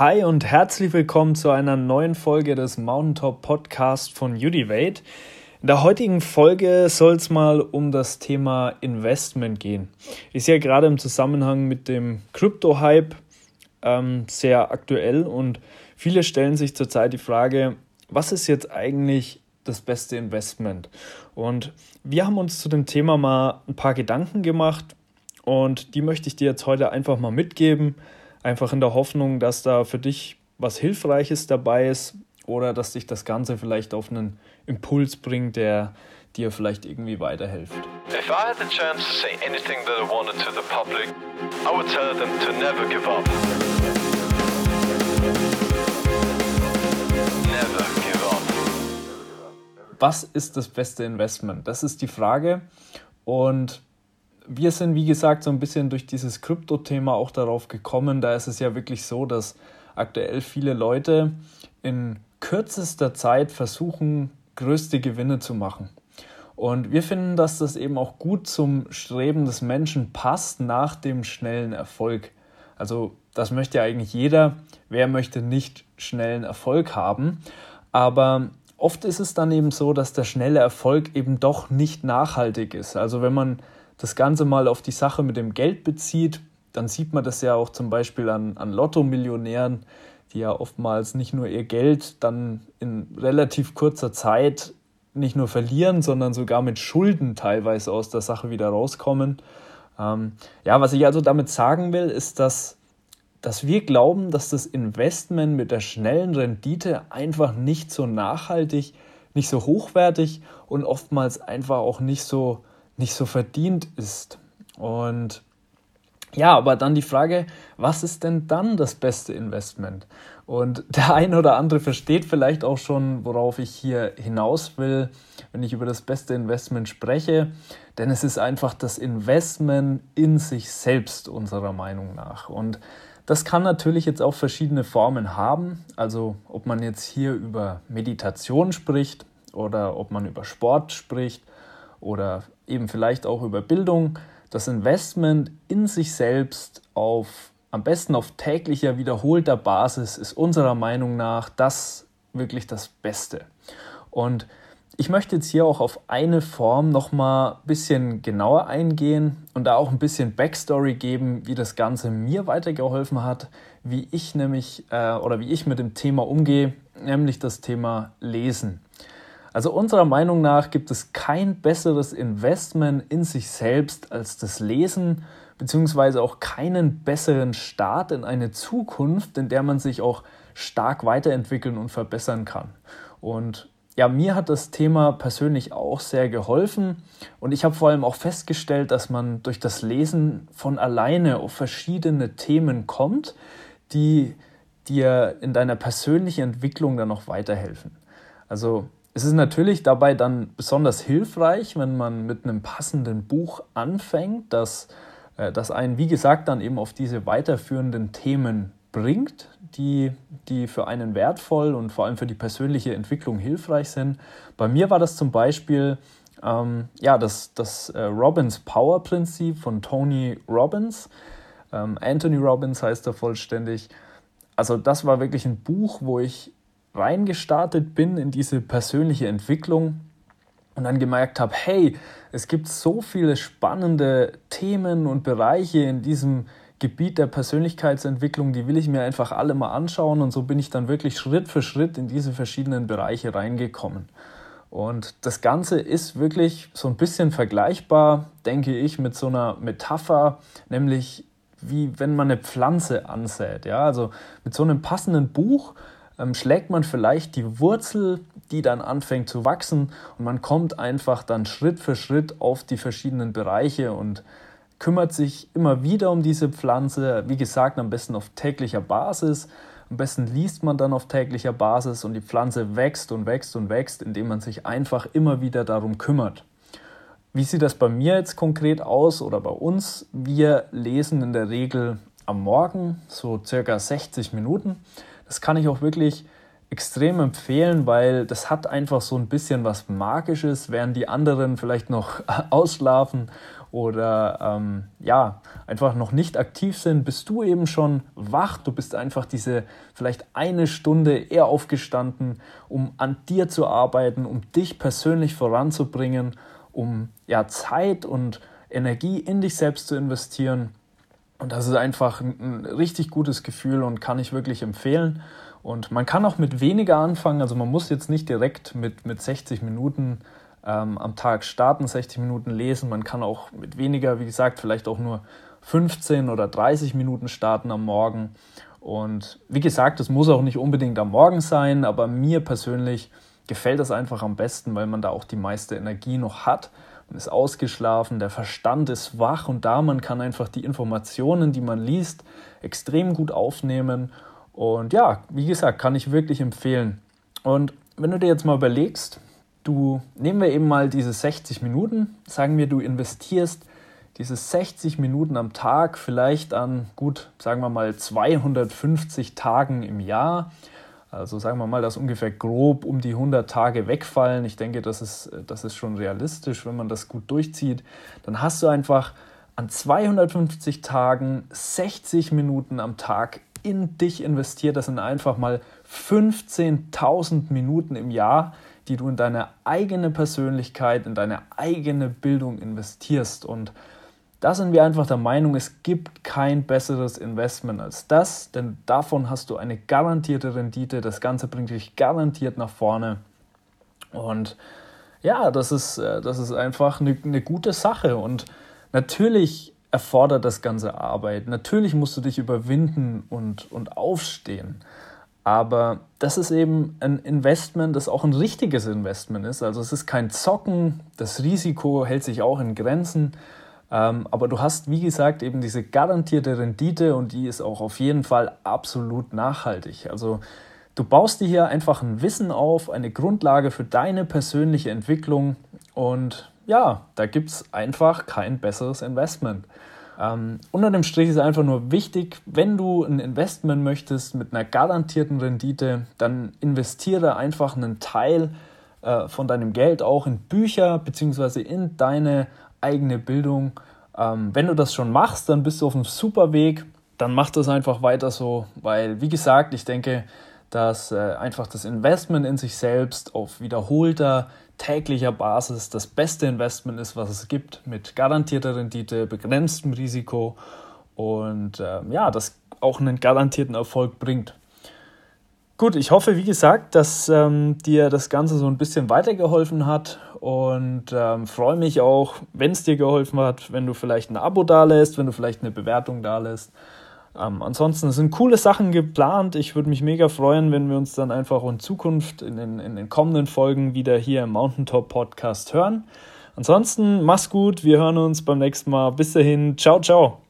Hi und herzlich willkommen zu einer neuen Folge des Mountaintop Podcast von Udivate. In der heutigen Folge soll es mal um das Thema Investment gehen. Ist ja gerade im Zusammenhang mit dem Krypto-Hype ähm, sehr aktuell und viele stellen sich zurzeit die Frage, was ist jetzt eigentlich das beste Investment? Und wir haben uns zu dem Thema mal ein paar Gedanken gemacht und die möchte ich dir jetzt heute einfach mal mitgeben, einfach in der Hoffnung, dass da für dich was Hilfreiches dabei ist oder dass dich das Ganze vielleicht auf einen Impuls bringt, der dir vielleicht irgendwie weiterhilft. If I had the chance to say anything that I wanted to the public, I would tell them to never give up. Never give up. Was ist das beste Investment? Das ist die Frage und wir sind, wie gesagt, so ein bisschen durch dieses Krypto-Thema auch darauf gekommen. Da ist es ja wirklich so, dass aktuell viele Leute in kürzester Zeit versuchen, größte Gewinne zu machen. Und wir finden, dass das eben auch gut zum Streben des Menschen passt nach dem schnellen Erfolg. Also das möchte ja eigentlich jeder. Wer möchte nicht schnellen Erfolg haben? Aber oft ist es dann eben so, dass der schnelle Erfolg eben doch nicht nachhaltig ist. Also wenn man das Ganze mal auf die Sache mit dem Geld bezieht, dann sieht man das ja auch zum Beispiel an, an Lotto-Millionären, die ja oftmals nicht nur ihr Geld dann in relativ kurzer Zeit nicht nur verlieren, sondern sogar mit Schulden teilweise aus der Sache wieder rauskommen. Ähm, ja, was ich also damit sagen will, ist, dass, dass wir glauben, dass das Investment mit der schnellen Rendite einfach nicht so nachhaltig, nicht so hochwertig und oftmals einfach auch nicht so, nicht so verdient ist. Und ja, aber dann die Frage, was ist denn dann das beste Investment? Und der ein oder andere versteht vielleicht auch schon, worauf ich hier hinaus will, wenn ich über das beste Investment spreche. Denn es ist einfach das Investment in sich selbst unserer Meinung nach. Und das kann natürlich jetzt auch verschiedene Formen haben. Also ob man jetzt hier über Meditation spricht oder ob man über Sport spricht oder eben vielleicht auch über Bildung das Investment in sich selbst auf am besten auf täglicher wiederholter Basis ist unserer Meinung nach das wirklich das Beste. Und ich möchte jetzt hier auch auf eine Form noch mal ein bisschen genauer eingehen und da auch ein bisschen Backstory geben, wie das Ganze mir weitergeholfen hat, wie ich nämlich äh, oder wie ich mit dem Thema umgehe, nämlich das Thema Lesen. Also unserer Meinung nach gibt es kein besseres Investment in sich selbst als das Lesen, beziehungsweise auch keinen besseren Start in eine Zukunft, in der man sich auch stark weiterentwickeln und verbessern kann. Und ja, mir hat das Thema persönlich auch sehr geholfen und ich habe vor allem auch festgestellt, dass man durch das Lesen von alleine auf verschiedene Themen kommt, die dir in deiner persönlichen Entwicklung dann noch weiterhelfen. Also es ist natürlich dabei dann besonders hilfreich, wenn man mit einem passenden Buch anfängt, das, äh, das einen, wie gesagt, dann eben auf diese weiterführenden Themen bringt, die, die für einen wertvoll und vor allem für die persönliche Entwicklung hilfreich sind. Bei mir war das zum Beispiel ähm, ja, das, das äh, Robbins Power Prinzip von Tony Robbins. Ähm, Anthony Robbins heißt er vollständig. Also das war wirklich ein Buch, wo ich reingestartet bin in diese persönliche Entwicklung und dann gemerkt habe, hey, es gibt so viele spannende Themen und Bereiche in diesem Gebiet der Persönlichkeitsentwicklung, die will ich mir einfach alle mal anschauen und so bin ich dann wirklich Schritt für Schritt in diese verschiedenen Bereiche reingekommen. Und das Ganze ist wirklich so ein bisschen vergleichbar, denke ich, mit so einer Metapher, nämlich wie wenn man eine Pflanze ansät. Ja, also mit so einem passenden Buch ähm, schlägt man vielleicht die Wurzel, die dann anfängt zu wachsen und man kommt einfach dann Schritt für Schritt auf die verschiedenen Bereiche und kümmert sich immer wieder um diese Pflanze. Wie gesagt, am besten auf täglicher Basis. Am besten liest man dann auf täglicher Basis und die Pflanze wächst und wächst und wächst, indem man sich einfach immer wieder darum kümmert. Wie sieht das bei mir jetzt konkret aus oder bei uns? Wir lesen in der Regel am Morgen so circa 60 Minuten. Das kann ich auch wirklich extrem empfehlen, weil das hat einfach so ein bisschen was Magisches, während die anderen vielleicht noch ausschlafen oder ähm, ja, einfach noch nicht aktiv sind, bist du eben schon wach. Du bist einfach diese vielleicht eine Stunde eher aufgestanden, um an dir zu arbeiten, um dich persönlich voranzubringen, um ja Zeit und Energie in dich selbst zu investieren. Und das ist einfach ein, richtig gutes Gefühl und kann ich wirklich empfehlen. Und man kann auch mit weniger anfangen. Also man muss jetzt nicht direkt mit, mit 60 Minuten ähm, am Tag starten, 60 Minuten lesen. Man kann auch mit weniger, wie gesagt, vielleicht auch nur 15 oder 30 Minuten starten am Morgen. Und wie gesagt, es muss auch nicht unbedingt am Morgen sein, aber mir persönlich gefällt das einfach am besten, weil man da auch die meiste Energie noch hat. Man ist ausgeschlafen, der Verstand ist wach und da man kann einfach die Informationen, die man liest, extrem gut aufnehmen. Und ja, wie gesagt, kann ich wirklich empfehlen. Und wenn du dir jetzt mal überlegst, du nehmen wir eben mal diese 60 Minuten, sagen wir, du investierst diese 60 Minuten am Tag vielleicht an gut, sagen wir mal 250 Tagen im Jahr. Also sagen wir mal, dass ungefähr grob um die 100 Tage wegfallen. Ich denke, das ist, das ist schon realistisch, wenn man das gut durchzieht. Dann hast du einfach an 250 Tagen 60 Minuten am Tag in dich investiert. Das sind einfach mal 15.000 Minuten im Jahr, die du in deine eigene Persönlichkeit, in deine eigene Bildung investierst. Und da sind wir einfach der Meinung, es gibt kein besseres Investment als das, denn davon hast du eine garantierte Rendite. Das Ganze bringt dich garantiert nach vorne. Und ja, das ist, äh, das ist einfach eine, eine gute Sache. Und natürlich erfordert das Ganze Arbeit. Natürlich musst du dich überwinden und, und aufstehen. Aber das ist eben ein Investment, das auch ein richtiges Investment ist. Also es ist kein Zocken, das Risiko hält sich auch in Grenzen. Ähm, aber du hast, wie gesagt, eben diese garantierte Rendite und die ist auch auf jeden Fall absolut nachhaltig. Also du baust dir hier einfach ein Wissen auf, eine Grundlage für deine persönliche Entwicklung und ja, da gibt es einfach kein besseres Investment. Ähm, unter dem Strich ist einfach nur wichtig, wenn du ein Investment möchtest mit einer garantierten Rendite, dann investiere einfach einen Teil äh, von deinem Geld auch in Bücher bzw. in deine eigene Bildung. Ähm, wenn du das schon machst, dann bist du auf einem super Weg. Dann mach das einfach weiter so, weil, wie gesagt, ich denke, dass äh, einfach das Investment in sich selbst auf wiederholter täglicher Basis das beste Investment ist, was es gibt, mit garantierter Rendite, begrenztem Risiko und äh, ja, das auch einen garantierten Erfolg bringt. Gut, ich hoffe, wie gesagt, dass ähm, dir das Ganze so ein bisschen weitergeholfen hat und ähm, freue mich auch, wenn es dir geholfen hat, wenn du vielleicht ein Abo da lässt, wenn du vielleicht eine Bewertung da lässt. Ähm, ansonsten sind coole Sachen geplant. Ich würde mich mega freuen, wenn wir uns dann einfach in Zukunft in den, in den kommenden Folgen wieder hier im Mountaintop Podcast hören. Ansonsten mach's gut, wir hören uns beim nächsten Mal. Bis dahin, ciao, ciao.